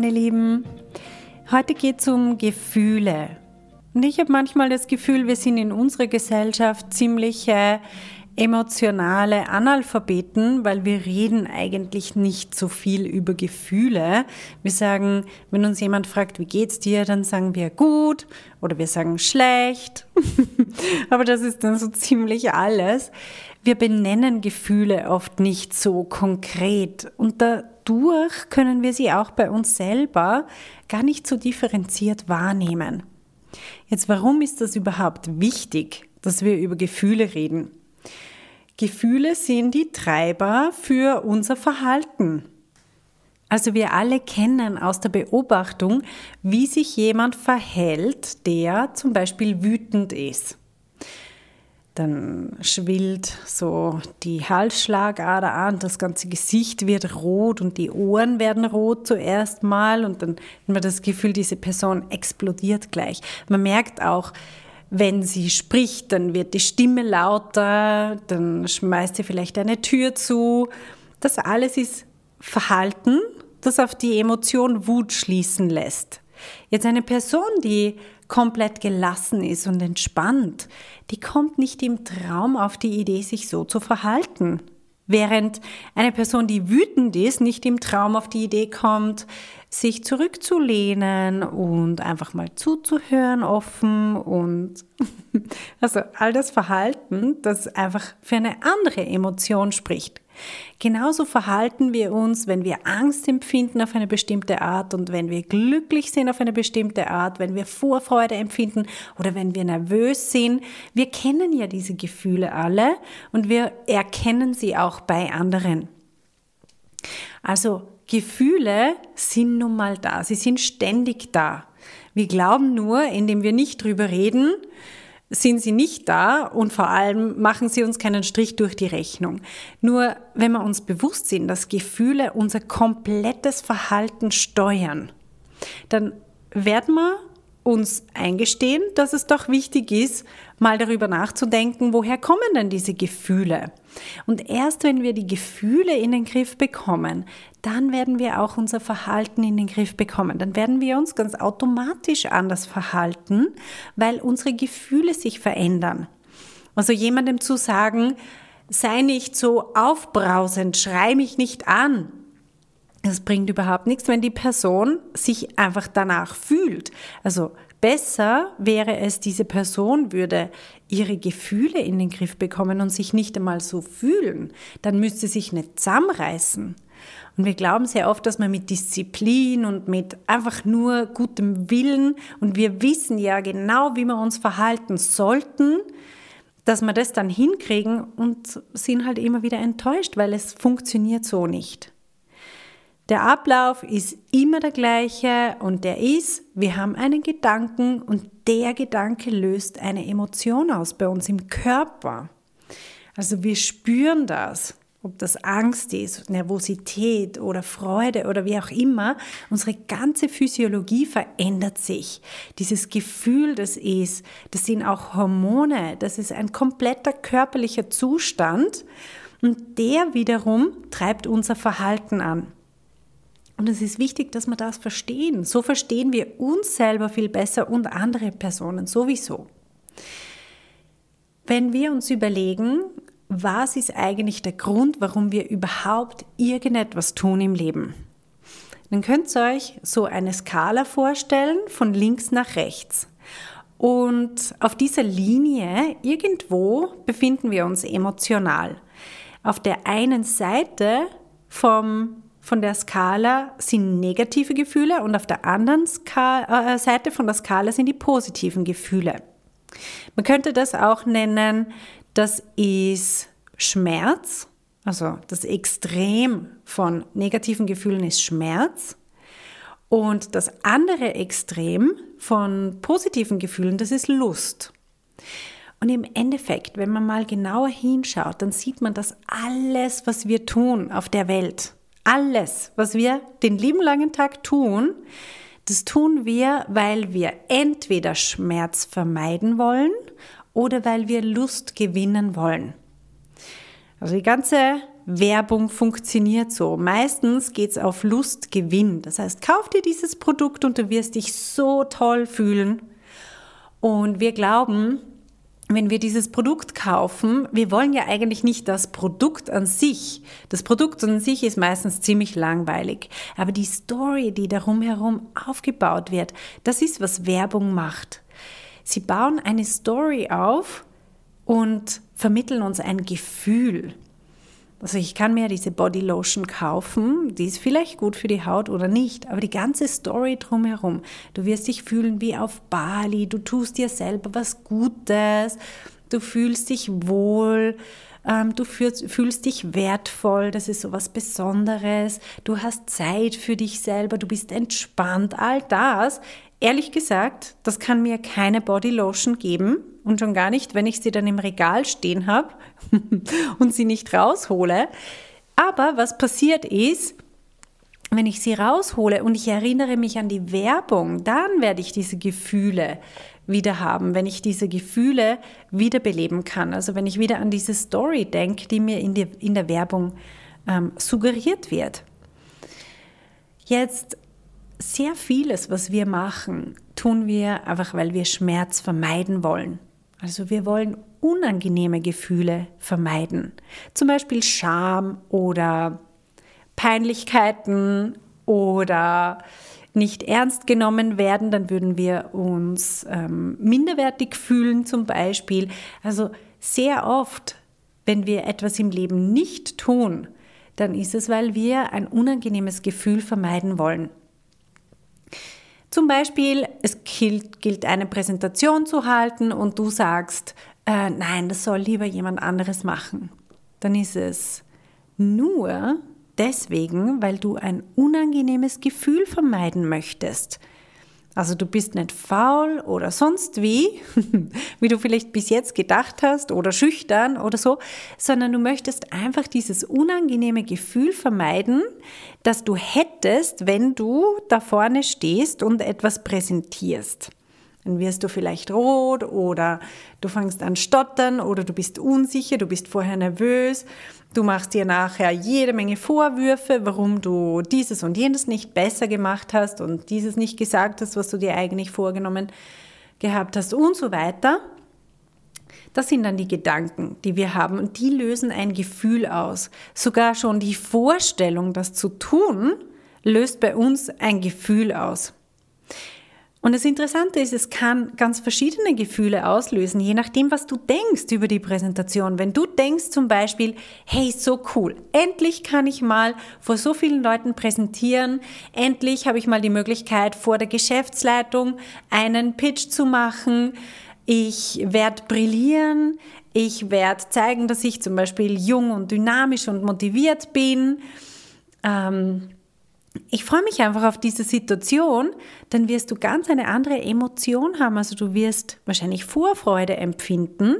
Meine Lieben, heute geht es um Gefühle. Und ich habe manchmal das Gefühl, wir sind in unserer Gesellschaft ziemlich äh, emotionale Analphabeten, weil wir reden eigentlich nicht so viel über Gefühle. Wir sagen, wenn uns jemand fragt, wie geht's dir, dann sagen wir gut oder wir sagen schlecht. Aber das ist dann so ziemlich alles. Wir benennen Gefühle oft nicht so konkret und dadurch können wir sie auch bei uns selber gar nicht so differenziert wahrnehmen. Jetzt, warum ist das überhaupt wichtig, dass wir über Gefühle reden? Gefühle sind die Treiber für unser Verhalten. Also wir alle kennen aus der Beobachtung, wie sich jemand verhält, der zum Beispiel wütend ist. Dann schwillt so die Halsschlagader an, das ganze Gesicht wird rot und die Ohren werden rot zuerst mal und dann hat man das Gefühl, diese Person explodiert gleich. Man merkt auch, wenn sie spricht, dann wird die Stimme lauter, dann schmeißt sie vielleicht eine Tür zu. Das alles ist Verhalten, das auf die Emotion Wut schließen lässt. Jetzt eine Person, die komplett gelassen ist und entspannt, die kommt nicht im Traum auf die Idee, sich so zu verhalten. Während eine Person, die wütend ist, nicht im Traum auf die Idee kommt, sich zurückzulehnen und einfach mal zuzuhören offen und also all das Verhalten, das einfach für eine andere Emotion spricht. Genauso verhalten wir uns, wenn wir Angst empfinden auf eine bestimmte Art und wenn wir glücklich sind auf eine bestimmte Art, wenn wir Vorfreude empfinden oder wenn wir nervös sind. Wir kennen ja diese Gefühle alle und wir erkennen sie auch bei anderen. Also Gefühle sind nun mal da, sie sind ständig da. Wir glauben nur, indem wir nicht drüber reden, sind sie nicht da und vor allem machen sie uns keinen Strich durch die Rechnung. Nur wenn wir uns bewusst sind, dass Gefühle unser komplettes Verhalten steuern, dann werden wir uns eingestehen, dass es doch wichtig ist, mal darüber nachzudenken, woher kommen denn diese Gefühle? Und erst wenn wir die Gefühle in den Griff bekommen, dann werden wir auch unser Verhalten in den Griff bekommen. Dann werden wir uns ganz automatisch anders verhalten, weil unsere Gefühle sich verändern. Also jemandem zu sagen, sei nicht so aufbrausend, schrei mich nicht an, das bringt überhaupt nichts, wenn die Person sich einfach danach fühlt. Also besser wäre es, diese Person würde ihre Gefühle in den Griff bekommen und sich nicht einmal so fühlen. Dann müsste sie sich nicht zusammenreißen. Und wir glauben sehr oft, dass man mit Disziplin und mit einfach nur gutem Willen und wir wissen ja genau, wie wir uns verhalten sollten, dass wir das dann hinkriegen und sind halt immer wieder enttäuscht, weil es funktioniert so nicht. Der Ablauf ist immer der gleiche und der ist, wir haben einen Gedanken und der Gedanke löst eine Emotion aus bei uns im Körper. Also wir spüren das, ob das Angst ist, Nervosität oder Freude oder wie auch immer. Unsere ganze Physiologie verändert sich. Dieses Gefühl, das ist, das sind auch Hormone, das ist ein kompletter körperlicher Zustand und der wiederum treibt unser Verhalten an. Und es ist wichtig, dass wir das verstehen. So verstehen wir uns selber viel besser und andere Personen sowieso. Wenn wir uns überlegen, was ist eigentlich der Grund, warum wir überhaupt irgendetwas tun im Leben, dann könnt ihr euch so eine Skala vorstellen von links nach rechts. Und auf dieser Linie irgendwo befinden wir uns emotional. Auf der einen Seite vom von der Skala sind negative Gefühle und auf der anderen Ska äh, Seite von der Skala sind die positiven Gefühle. Man könnte das auch nennen, das ist Schmerz, also das Extrem von negativen Gefühlen ist Schmerz Und das andere Extrem von positiven Gefühlen, das ist Lust. Und im Endeffekt, wenn man mal genauer hinschaut, dann sieht man, dass alles, was wir tun auf der Welt, alles, was wir den lieben langen Tag tun, das tun wir, weil wir entweder Schmerz vermeiden wollen oder weil wir Lust gewinnen wollen. Also die ganze Werbung funktioniert so. Meistens geht es auf Lustgewinn. Das heißt, kauf dir dieses Produkt und du wirst dich so toll fühlen. Und wir glauben, wenn wir dieses Produkt kaufen, wir wollen ja eigentlich nicht das Produkt an sich. Das Produkt an sich ist meistens ziemlich langweilig. Aber die Story, die darum herum aufgebaut wird, das ist, was Werbung macht. Sie bauen eine Story auf und vermitteln uns ein Gefühl. Also ich kann mir diese Body Lotion kaufen, die ist vielleicht gut für die Haut oder nicht, aber die ganze Story drumherum, du wirst dich fühlen wie auf Bali, du tust dir selber was Gutes, du fühlst dich wohl, ähm, du fühlst, fühlst dich wertvoll, das ist so was Besonderes, du hast Zeit für dich selber, du bist entspannt, all das. Ehrlich gesagt, das kann mir keine Body Lotion geben und schon gar nicht, wenn ich sie dann im Regal stehen habe und sie nicht raushole. Aber was passiert ist, wenn ich sie raushole und ich erinnere mich an die Werbung, dann werde ich diese Gefühle wieder haben, wenn ich diese Gefühle wiederbeleben kann. Also wenn ich wieder an diese Story denke, die mir in, die, in der Werbung ähm, suggeriert wird. Jetzt sehr vieles, was wir machen, tun wir einfach, weil wir Schmerz vermeiden wollen. Also wir wollen unangenehme Gefühle vermeiden. Zum Beispiel Scham oder Peinlichkeiten oder nicht ernst genommen werden, dann würden wir uns ähm, minderwertig fühlen zum Beispiel. Also sehr oft, wenn wir etwas im Leben nicht tun, dann ist es, weil wir ein unangenehmes Gefühl vermeiden wollen. Zum Beispiel, es gilt, gilt eine Präsentation zu halten und du sagst, äh, nein, das soll lieber jemand anderes machen. Dann ist es nur deswegen, weil du ein unangenehmes Gefühl vermeiden möchtest. Also du bist nicht faul oder sonst wie, wie du vielleicht bis jetzt gedacht hast oder schüchtern oder so, sondern du möchtest einfach dieses unangenehme Gefühl vermeiden, das du hättest, wenn du da vorne stehst und etwas präsentierst. Dann wirst du vielleicht rot oder du fängst an stottern oder du bist unsicher, du bist vorher nervös Du machst dir nachher jede Menge Vorwürfe, warum du dieses und jenes nicht besser gemacht hast und dieses nicht gesagt hast, was du dir eigentlich vorgenommen gehabt hast und so weiter. Das sind dann die Gedanken, die wir haben und die lösen ein Gefühl aus. Sogar schon die Vorstellung, das zu tun, löst bei uns ein Gefühl aus. Und das Interessante ist, es kann ganz verschiedene Gefühle auslösen, je nachdem, was du denkst über die Präsentation. Wenn du denkst zum Beispiel, hey, so cool, endlich kann ich mal vor so vielen Leuten präsentieren, endlich habe ich mal die Möglichkeit, vor der Geschäftsleitung einen Pitch zu machen, ich werde brillieren, ich werde zeigen, dass ich zum Beispiel jung und dynamisch und motiviert bin. Ähm, ich freue mich einfach auf diese Situation, dann wirst du ganz eine andere Emotion haben. Also du wirst wahrscheinlich Vorfreude empfinden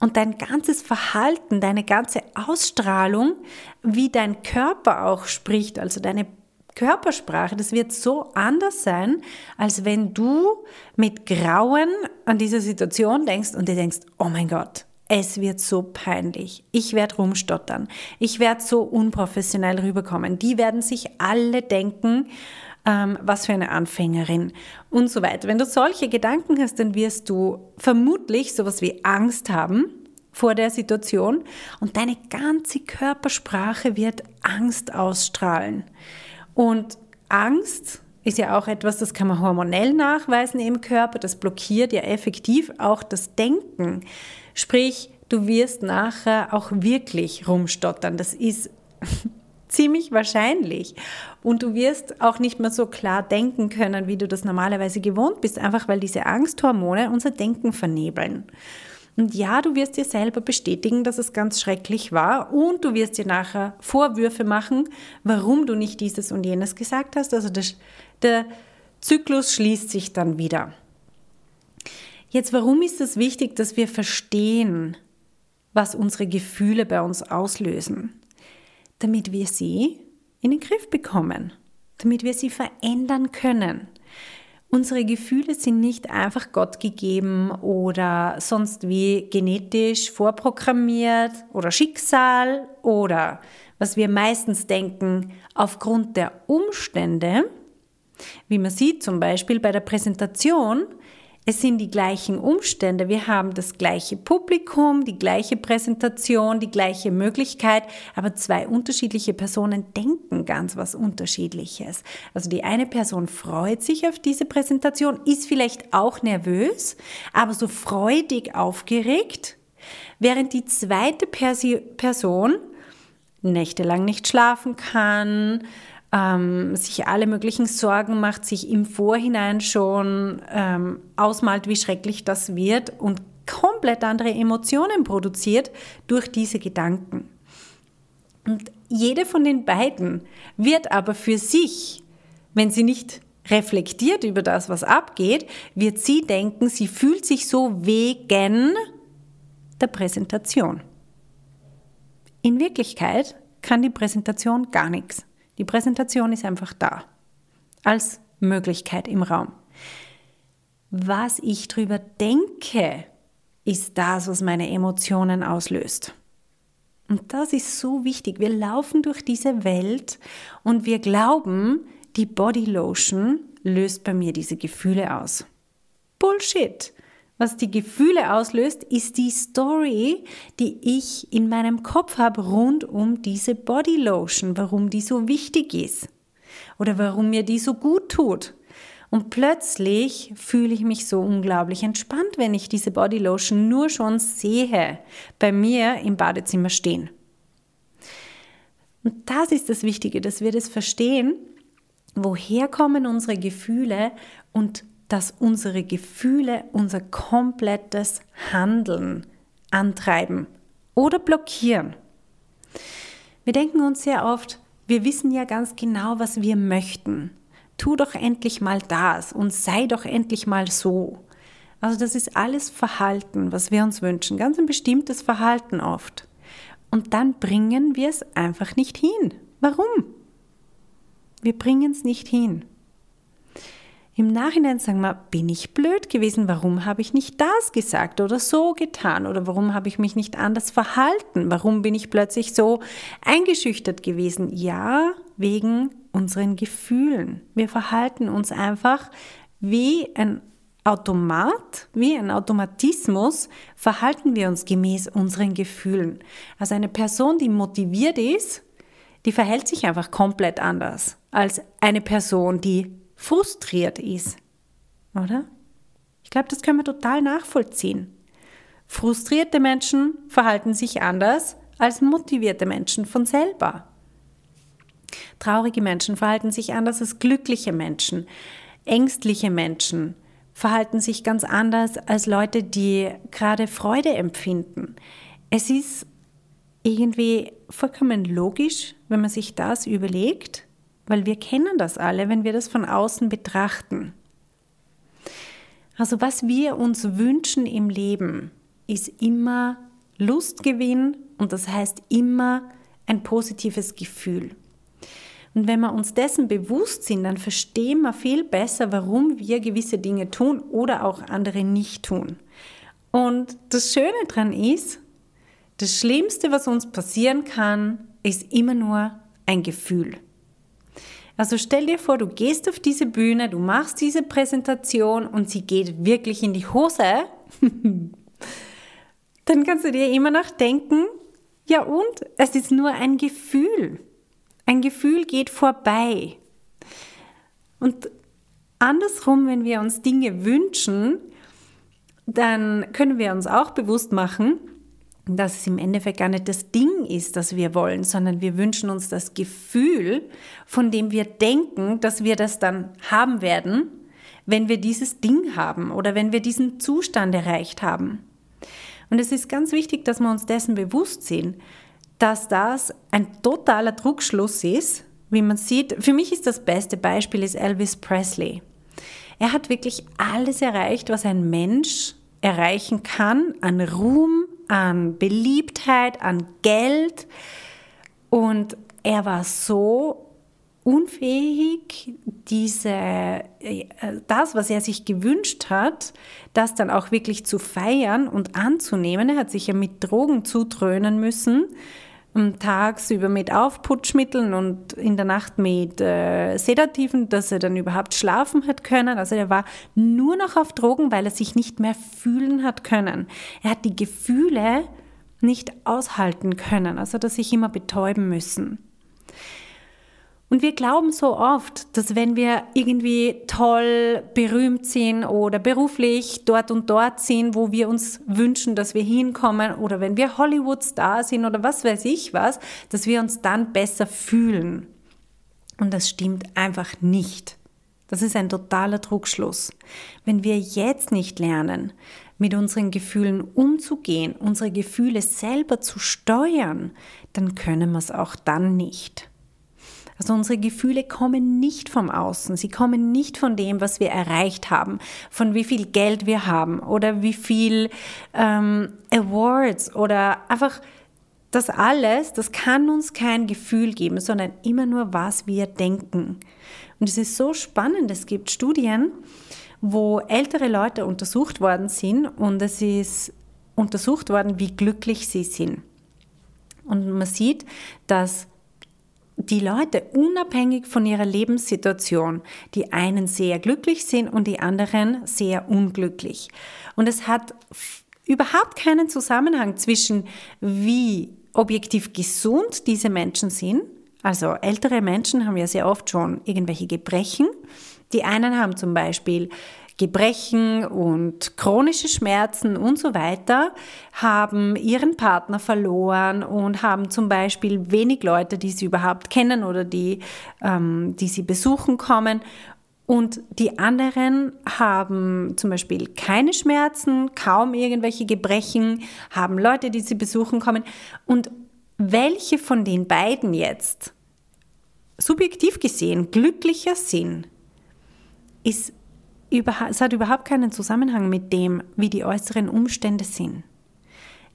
und dein ganzes Verhalten, deine ganze Ausstrahlung, wie dein Körper auch spricht, also deine Körpersprache, das wird so anders sein, als wenn du mit Grauen an diese Situation denkst und dir denkst, oh mein Gott, es wird so peinlich. Ich werde rumstottern. Ich werde so unprofessionell rüberkommen. Die werden sich alle denken, ähm, was für eine Anfängerin und so weiter. Wenn du solche Gedanken hast, dann wirst du vermutlich sowas wie Angst haben vor der Situation und deine ganze Körpersprache wird Angst ausstrahlen. Und Angst ist ja auch etwas, das kann man hormonell nachweisen im Körper, das blockiert ja effektiv auch das Denken. Sprich, du wirst nachher auch wirklich rumstottern. Das ist ziemlich wahrscheinlich. Und du wirst auch nicht mehr so klar denken können, wie du das normalerweise gewohnt bist, einfach weil diese Angsthormone unser Denken vernebeln. Und ja, du wirst dir selber bestätigen, dass es ganz schrecklich war und du wirst dir nachher Vorwürfe machen, warum du nicht dieses und jenes gesagt hast. Also das, der Zyklus schließt sich dann wieder. Jetzt, warum ist es wichtig, dass wir verstehen, was unsere Gefühle bei uns auslösen? Damit wir sie in den Griff bekommen, damit wir sie verändern können. Unsere Gefühle sind nicht einfach Gott gegeben oder sonst wie genetisch vorprogrammiert oder Schicksal oder was wir meistens denken aufgrund der Umstände. Wie man sieht zum Beispiel bei der Präsentation, es sind die gleichen Umstände. Wir haben das gleiche Publikum, die gleiche Präsentation, die gleiche Möglichkeit, aber zwei unterschiedliche Personen denken ganz was Unterschiedliches. Also die eine Person freut sich auf diese Präsentation, ist vielleicht auch nervös, aber so freudig aufgeregt, während die zweite Person nächtelang nicht schlafen kann, ähm, sich alle möglichen Sorgen macht, sich im Vorhinein schon ähm, ausmalt, wie schrecklich das wird und komplett andere Emotionen produziert durch diese Gedanken. Und jede von den beiden wird aber für sich, wenn sie nicht reflektiert über das, was abgeht, wird sie denken, sie fühlt sich so wegen der Präsentation. In Wirklichkeit kann die Präsentation gar nichts. Die Präsentation ist einfach da, als Möglichkeit im Raum. Was ich drüber denke, ist das, was meine Emotionen auslöst. Und das ist so wichtig. Wir laufen durch diese Welt und wir glauben, die Body Lotion löst bei mir diese Gefühle aus. Bullshit. Was die Gefühle auslöst, ist die Story, die ich in meinem Kopf habe rund um diese Body Lotion, warum die so wichtig ist oder warum mir die so gut tut. Und plötzlich fühle ich mich so unglaublich entspannt, wenn ich diese Body Lotion nur schon sehe, bei mir im Badezimmer stehen. Und das ist das Wichtige, dass wir das verstehen, woher kommen unsere Gefühle und dass unsere Gefühle unser komplettes Handeln antreiben oder blockieren. Wir denken uns sehr oft, wir wissen ja ganz genau, was wir möchten. Tu doch endlich mal das und sei doch endlich mal so. Also das ist alles Verhalten, was wir uns wünschen, ganz ein bestimmtes Verhalten oft. Und dann bringen wir es einfach nicht hin. Warum? Wir bringen es nicht hin. Im Nachhinein sagen wir, bin ich blöd gewesen? Warum habe ich nicht das gesagt oder so getan? Oder warum habe ich mich nicht anders verhalten? Warum bin ich plötzlich so eingeschüchtert gewesen? Ja, wegen unseren Gefühlen. Wir verhalten uns einfach wie ein Automat, wie ein Automatismus, verhalten wir uns gemäß unseren Gefühlen. Also eine Person, die motiviert ist, die verhält sich einfach komplett anders als eine Person, die frustriert ist. Oder? Ich glaube, das können wir total nachvollziehen. Frustrierte Menschen verhalten sich anders als motivierte Menschen von selber. Traurige Menschen verhalten sich anders als glückliche Menschen. Ängstliche Menschen verhalten sich ganz anders als Leute, die gerade Freude empfinden. Es ist irgendwie vollkommen logisch, wenn man sich das überlegt, weil wir kennen das alle, wenn wir das von außen betrachten. Also was wir uns wünschen im Leben, ist immer Lustgewinn und das heißt immer ein positives Gefühl. Und wenn wir uns dessen bewusst sind, dann verstehen wir viel besser, warum wir gewisse Dinge tun oder auch andere nicht tun. Und das Schöne daran ist, das Schlimmste, was uns passieren kann, ist immer nur ein Gefühl. Also stell dir vor, du gehst auf diese Bühne, du machst diese Präsentation und sie geht wirklich in die Hose. Dann kannst du dir immer noch denken, ja und, es ist nur ein Gefühl. Ein Gefühl geht vorbei. Und andersrum, wenn wir uns Dinge wünschen, dann können wir uns auch bewusst machen, dass es im Endeffekt gar nicht das Ding ist, das wir wollen, sondern wir wünschen uns das Gefühl, von dem wir denken, dass wir das dann haben werden, wenn wir dieses Ding haben oder wenn wir diesen Zustand erreicht haben. Und es ist ganz wichtig, dass wir uns dessen bewusst sind, dass das ein totaler Druckschluss ist, wie man sieht. Für mich ist das beste Beispiel ist Elvis Presley. Er hat wirklich alles erreicht, was ein Mensch erreichen kann an Ruhm, an Beliebtheit, an Geld. Und er war so unfähig, diese, äh, das, was er sich gewünscht hat, das dann auch wirklich zu feiern und anzunehmen. Er hat sich ja mit Drogen zutrönen müssen, tagsüber mit Aufputschmitteln und in der Nacht mit äh, Sedativen, dass er dann überhaupt schlafen hat können. Also er war nur noch auf Drogen, weil er sich nicht mehr fühlen hat können. Er hat die Gefühle nicht aushalten können, also dass sich immer betäuben müssen. Und wir glauben so oft, dass wenn wir irgendwie toll berühmt sind oder beruflich dort und dort sind, wo wir uns wünschen, dass wir hinkommen oder wenn wir Hollywood-Star sind oder was weiß ich was, dass wir uns dann besser fühlen. Und das stimmt einfach nicht. Das ist ein totaler Druckschluss. Wenn wir jetzt nicht lernen, mit unseren Gefühlen umzugehen, unsere Gefühle selber zu steuern, dann können wir es auch dann nicht. Also unsere Gefühle kommen nicht vom Außen, sie kommen nicht von dem, was wir erreicht haben, von wie viel Geld wir haben oder wie viel ähm, Awards oder einfach das alles, das kann uns kein Gefühl geben, sondern immer nur, was wir denken. Und es ist so spannend, es gibt Studien, wo ältere Leute untersucht worden sind und es ist untersucht worden, wie glücklich sie sind. Und man sieht, dass die Leute unabhängig von ihrer Lebenssituation, die einen sehr glücklich sind und die anderen sehr unglücklich. Und es hat überhaupt keinen Zusammenhang zwischen wie objektiv gesund diese Menschen sind. Also ältere Menschen haben ja sehr oft schon irgendwelche Gebrechen. Die einen haben zum Beispiel Gebrechen und chronische Schmerzen und so weiter, haben ihren Partner verloren und haben zum Beispiel wenig Leute, die sie überhaupt kennen oder die, ähm, die sie besuchen kommen. Und die anderen haben zum Beispiel keine Schmerzen, kaum irgendwelche Gebrechen, haben Leute, die sie besuchen kommen. Und welche von den beiden jetzt subjektiv gesehen glücklicher sind, ist es hat überhaupt keinen Zusammenhang mit dem, wie die äußeren Umstände sind.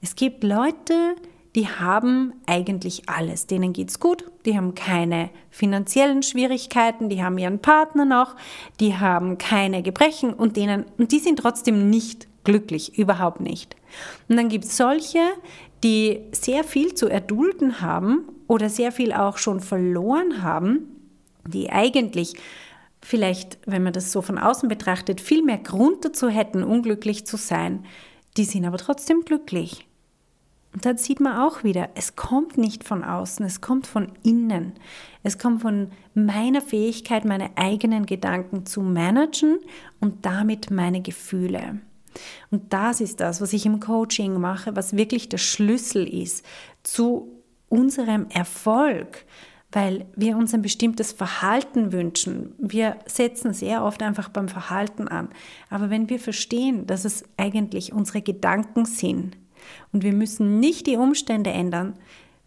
Es gibt Leute, die haben eigentlich alles. Denen geht es gut, die haben keine finanziellen Schwierigkeiten, die haben ihren Partner noch, die haben keine Gebrechen und denen und die sind trotzdem nicht glücklich, überhaupt nicht. Und dann gibt es solche, die sehr viel zu erdulden haben oder sehr viel auch schon verloren haben, die eigentlich vielleicht, wenn man das so von außen betrachtet, viel mehr Grund dazu hätten, unglücklich zu sein. Die sind aber trotzdem glücklich. Und dann sieht man auch wieder, es kommt nicht von außen, es kommt von innen. Es kommt von meiner Fähigkeit, meine eigenen Gedanken zu managen und damit meine Gefühle. Und das ist das, was ich im Coaching mache, was wirklich der Schlüssel ist zu unserem Erfolg, weil wir uns ein bestimmtes Verhalten wünschen. Wir setzen sehr oft einfach beim Verhalten an. Aber wenn wir verstehen, dass es eigentlich unsere Gedanken sind und wir müssen nicht die Umstände ändern,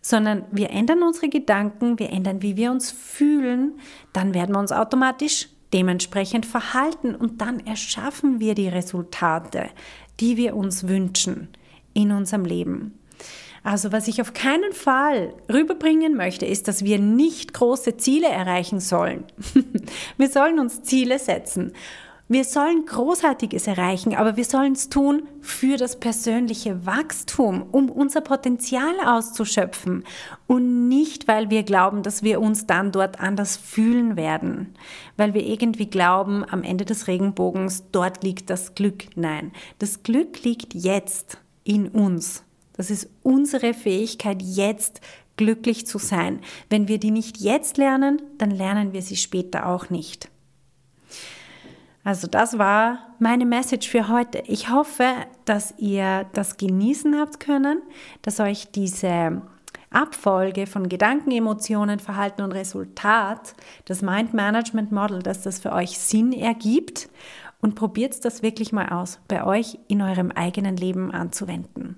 sondern wir ändern unsere Gedanken, wir ändern, wie wir uns fühlen, dann werden wir uns automatisch dementsprechend verhalten und dann erschaffen wir die Resultate, die wir uns wünschen in unserem Leben. Also was ich auf keinen Fall rüberbringen möchte, ist, dass wir nicht große Ziele erreichen sollen. wir sollen uns Ziele setzen. Wir sollen Großartiges erreichen, aber wir sollen es tun für das persönliche Wachstum, um unser Potenzial auszuschöpfen und nicht, weil wir glauben, dass wir uns dann dort anders fühlen werden, weil wir irgendwie glauben, am Ende des Regenbogens, dort liegt das Glück. Nein, das Glück liegt jetzt in uns. Das ist unsere Fähigkeit, jetzt glücklich zu sein. Wenn wir die nicht jetzt lernen, dann lernen wir sie später auch nicht. Also das war meine Message für heute. Ich hoffe, dass ihr das genießen habt können, dass euch diese Abfolge von Gedanken, Emotionen, Verhalten und Resultat, das Mind Management Model, dass das für euch Sinn ergibt und probiert das wirklich mal aus, bei euch in eurem eigenen Leben anzuwenden.